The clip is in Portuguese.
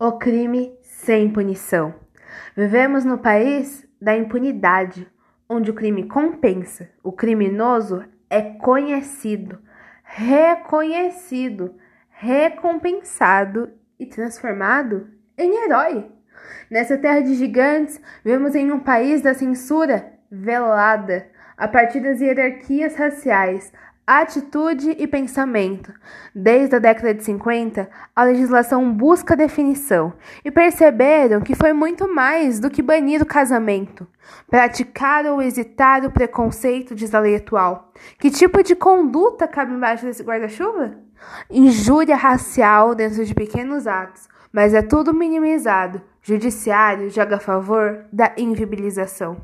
O crime sem punição. Vivemos no país da impunidade, onde o crime compensa, o criminoso é conhecido, reconhecido, recompensado e transformado em herói. Nessa terra de gigantes, vivemos em um país da censura velada, a partir das hierarquias raciais, atitude e pensamento. Desde a década de 50, a legislação busca definição e perceberam que foi muito mais do que banir o casamento. Praticar ou hesitar o preconceito, diz a lei atual. Que tipo de conduta cabe embaixo desse guarda-chuva? Injúria racial dentro de pequenos atos, mas é tudo minimizado. Judiciário joga a favor da invibilização.